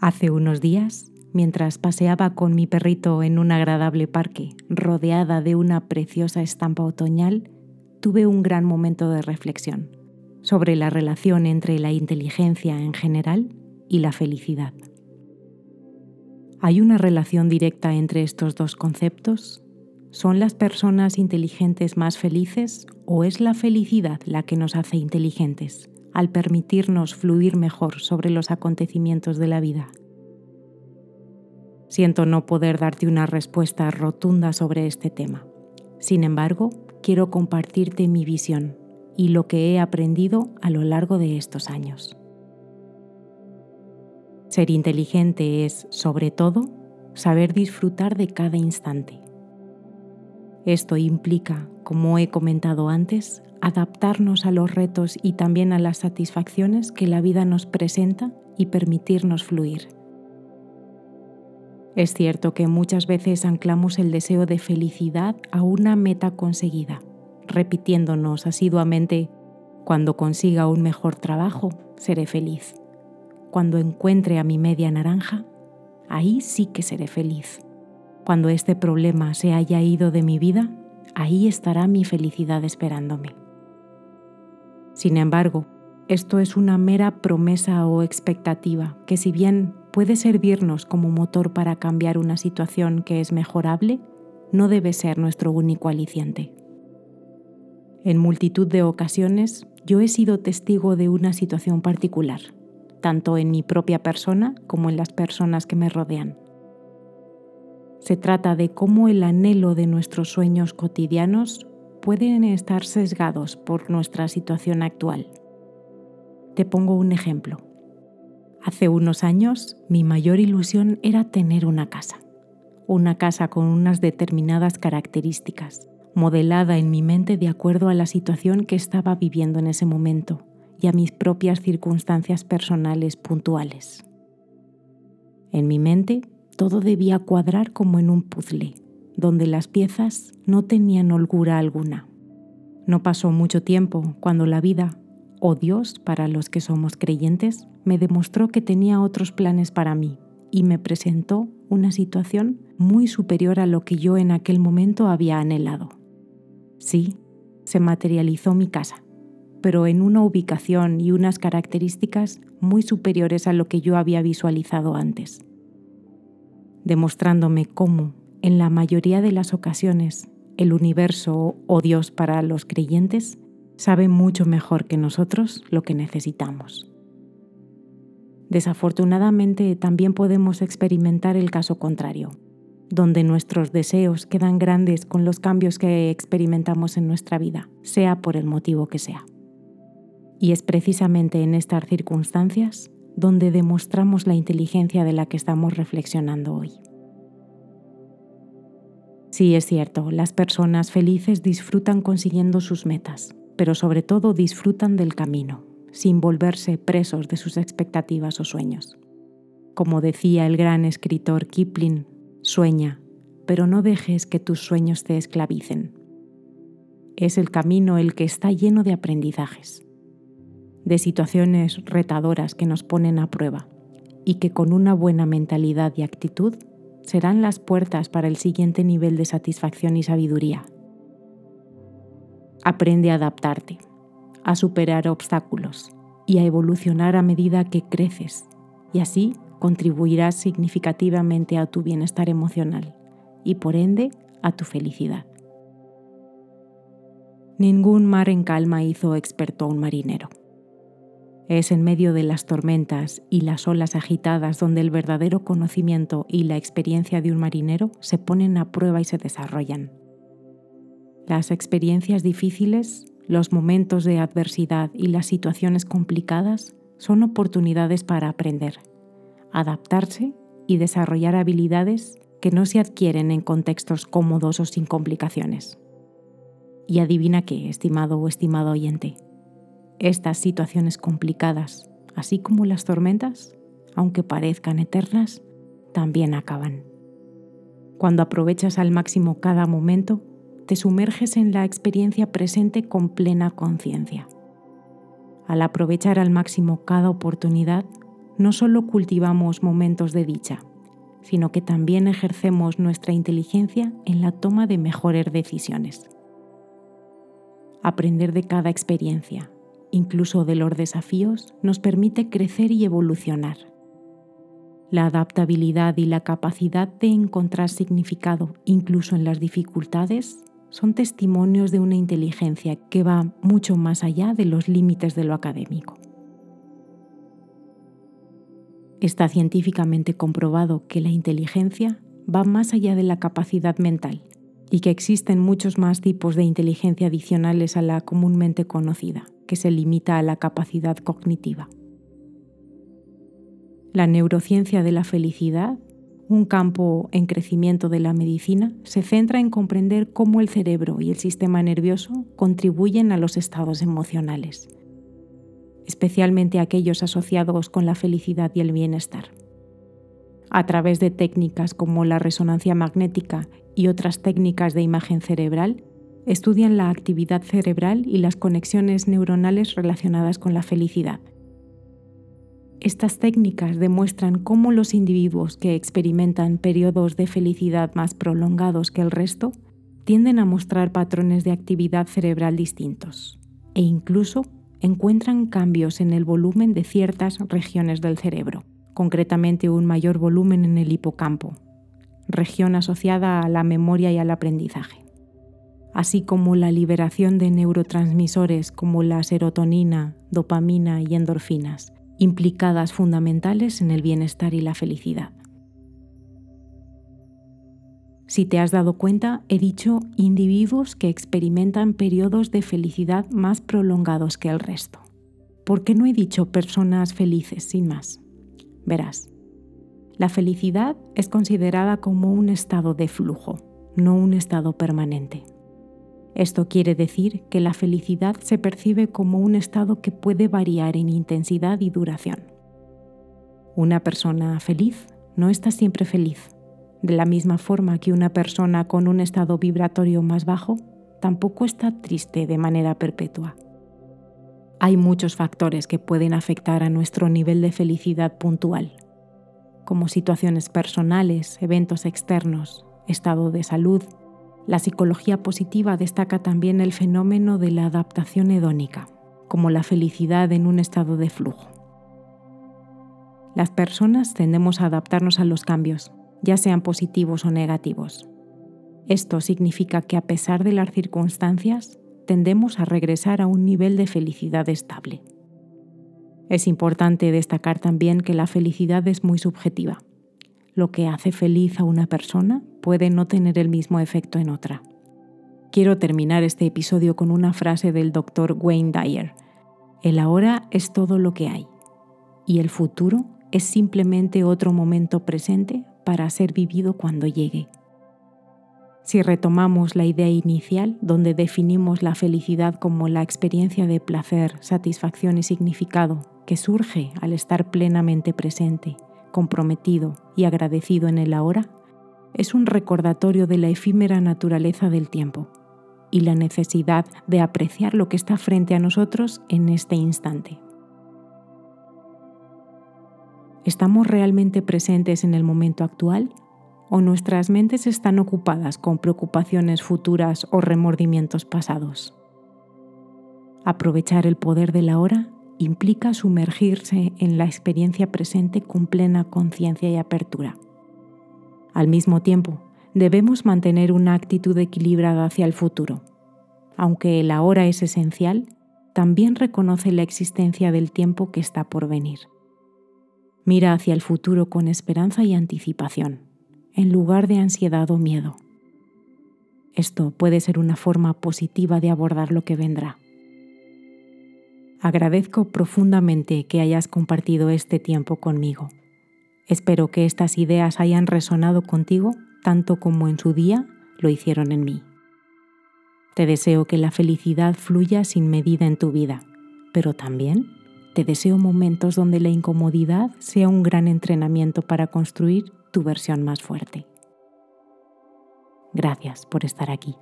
Hace unos días, mientras paseaba con mi perrito en un agradable parque rodeada de una preciosa estampa otoñal, tuve un gran momento de reflexión sobre la relación entre la inteligencia en general y la felicidad. ¿Hay una relación directa entre estos dos conceptos? ¿Son las personas inteligentes más felices o es la felicidad la que nos hace inteligentes al permitirnos fluir mejor sobre los acontecimientos de la vida? Siento no poder darte una respuesta rotunda sobre este tema. Sin embargo, quiero compartirte mi visión y lo que he aprendido a lo largo de estos años. Ser inteligente es, sobre todo, saber disfrutar de cada instante. Esto implica, como he comentado antes, adaptarnos a los retos y también a las satisfacciones que la vida nos presenta y permitirnos fluir. Es cierto que muchas veces anclamos el deseo de felicidad a una meta conseguida, repitiéndonos asiduamente, cuando consiga un mejor trabajo, seré feliz cuando encuentre a mi media naranja, ahí sí que seré feliz. Cuando este problema se haya ido de mi vida, ahí estará mi felicidad esperándome. Sin embargo, esto es una mera promesa o expectativa que si bien puede servirnos como motor para cambiar una situación que es mejorable, no debe ser nuestro único aliciente. En multitud de ocasiones yo he sido testigo de una situación particular tanto en mi propia persona como en las personas que me rodean. Se trata de cómo el anhelo de nuestros sueños cotidianos pueden estar sesgados por nuestra situación actual. Te pongo un ejemplo. Hace unos años mi mayor ilusión era tener una casa, una casa con unas determinadas características, modelada en mi mente de acuerdo a la situación que estaba viviendo en ese momento y a mis propias circunstancias personales puntuales. En mi mente todo debía cuadrar como en un puzzle, donde las piezas no tenían holgura alguna. No pasó mucho tiempo cuando la vida, o Dios para los que somos creyentes, me demostró que tenía otros planes para mí y me presentó una situación muy superior a lo que yo en aquel momento había anhelado. Sí, se materializó mi casa pero en una ubicación y unas características muy superiores a lo que yo había visualizado antes, demostrándome cómo, en la mayoría de las ocasiones, el universo o Dios para los creyentes sabe mucho mejor que nosotros lo que necesitamos. Desafortunadamente también podemos experimentar el caso contrario, donde nuestros deseos quedan grandes con los cambios que experimentamos en nuestra vida, sea por el motivo que sea. Y es precisamente en estas circunstancias donde demostramos la inteligencia de la que estamos reflexionando hoy. Sí, es cierto, las personas felices disfrutan consiguiendo sus metas, pero sobre todo disfrutan del camino, sin volverse presos de sus expectativas o sueños. Como decía el gran escritor Kipling, sueña, pero no dejes que tus sueños te esclavicen. Es el camino el que está lleno de aprendizajes de situaciones retadoras que nos ponen a prueba y que con una buena mentalidad y actitud serán las puertas para el siguiente nivel de satisfacción y sabiduría. Aprende a adaptarte, a superar obstáculos y a evolucionar a medida que creces y así contribuirás significativamente a tu bienestar emocional y por ende a tu felicidad. Ningún mar en calma hizo experto a un marinero. Es en medio de las tormentas y las olas agitadas donde el verdadero conocimiento y la experiencia de un marinero se ponen a prueba y se desarrollan. Las experiencias difíciles, los momentos de adversidad y las situaciones complicadas son oportunidades para aprender, adaptarse y desarrollar habilidades que no se adquieren en contextos cómodos o sin complicaciones. Y adivina qué, estimado o estimado oyente estas situaciones complicadas, así como las tormentas, aunque parezcan eternas, también acaban. Cuando aprovechas al máximo cada momento, te sumerges en la experiencia presente con plena conciencia. Al aprovechar al máximo cada oportunidad, no solo cultivamos momentos de dicha, sino que también ejercemos nuestra inteligencia en la toma de mejores decisiones. Aprender de cada experiencia, incluso de los desafíos, nos permite crecer y evolucionar. La adaptabilidad y la capacidad de encontrar significado incluso en las dificultades son testimonios de una inteligencia que va mucho más allá de los límites de lo académico. Está científicamente comprobado que la inteligencia va más allá de la capacidad mental y que existen muchos más tipos de inteligencia adicionales a la comúnmente conocida, que se limita a la capacidad cognitiva. La neurociencia de la felicidad, un campo en crecimiento de la medicina, se centra en comprender cómo el cerebro y el sistema nervioso contribuyen a los estados emocionales, especialmente aquellos asociados con la felicidad y el bienestar. A través de técnicas como la resonancia magnética y otras técnicas de imagen cerebral, estudian la actividad cerebral y las conexiones neuronales relacionadas con la felicidad. Estas técnicas demuestran cómo los individuos que experimentan periodos de felicidad más prolongados que el resto tienden a mostrar patrones de actividad cerebral distintos e incluso encuentran cambios en el volumen de ciertas regiones del cerebro, concretamente un mayor volumen en el hipocampo, región asociada a la memoria y al aprendizaje, así como la liberación de neurotransmisores como la serotonina, dopamina y endorfinas, implicadas fundamentales en el bienestar y la felicidad. Si te has dado cuenta, he dicho individuos que experimentan periodos de felicidad más prolongados que el resto. ¿Por qué no he dicho personas felices sin más? Verás, la felicidad es considerada como un estado de flujo, no un estado permanente. Esto quiere decir que la felicidad se percibe como un estado que puede variar en intensidad y duración. Una persona feliz no está siempre feliz, de la misma forma que una persona con un estado vibratorio más bajo tampoco está triste de manera perpetua. Hay muchos factores que pueden afectar a nuestro nivel de felicidad puntual como situaciones personales, eventos externos, estado de salud. La psicología positiva destaca también el fenómeno de la adaptación hedónica, como la felicidad en un estado de flujo. Las personas tendemos a adaptarnos a los cambios, ya sean positivos o negativos. Esto significa que a pesar de las circunstancias, tendemos a regresar a un nivel de felicidad estable. Es importante destacar también que la felicidad es muy subjetiva. Lo que hace feliz a una persona puede no tener el mismo efecto en otra. Quiero terminar este episodio con una frase del doctor Wayne Dyer. El ahora es todo lo que hay y el futuro es simplemente otro momento presente para ser vivido cuando llegue. Si retomamos la idea inicial, donde definimos la felicidad como la experiencia de placer, satisfacción y significado que surge al estar plenamente presente, comprometido y agradecido en el ahora, es un recordatorio de la efímera naturaleza del tiempo y la necesidad de apreciar lo que está frente a nosotros en este instante. ¿Estamos realmente presentes en el momento actual o nuestras mentes están ocupadas con preocupaciones futuras o remordimientos pasados? Aprovechar el poder de la hora implica sumergirse en la experiencia presente con plena conciencia y apertura. Al mismo tiempo, debemos mantener una actitud equilibrada hacia el futuro. Aunque el ahora es esencial, también reconoce la existencia del tiempo que está por venir. Mira hacia el futuro con esperanza y anticipación, en lugar de ansiedad o miedo. Esto puede ser una forma positiva de abordar lo que vendrá. Agradezco profundamente que hayas compartido este tiempo conmigo. Espero que estas ideas hayan resonado contigo tanto como en su día lo hicieron en mí. Te deseo que la felicidad fluya sin medida en tu vida, pero también te deseo momentos donde la incomodidad sea un gran entrenamiento para construir tu versión más fuerte. Gracias por estar aquí.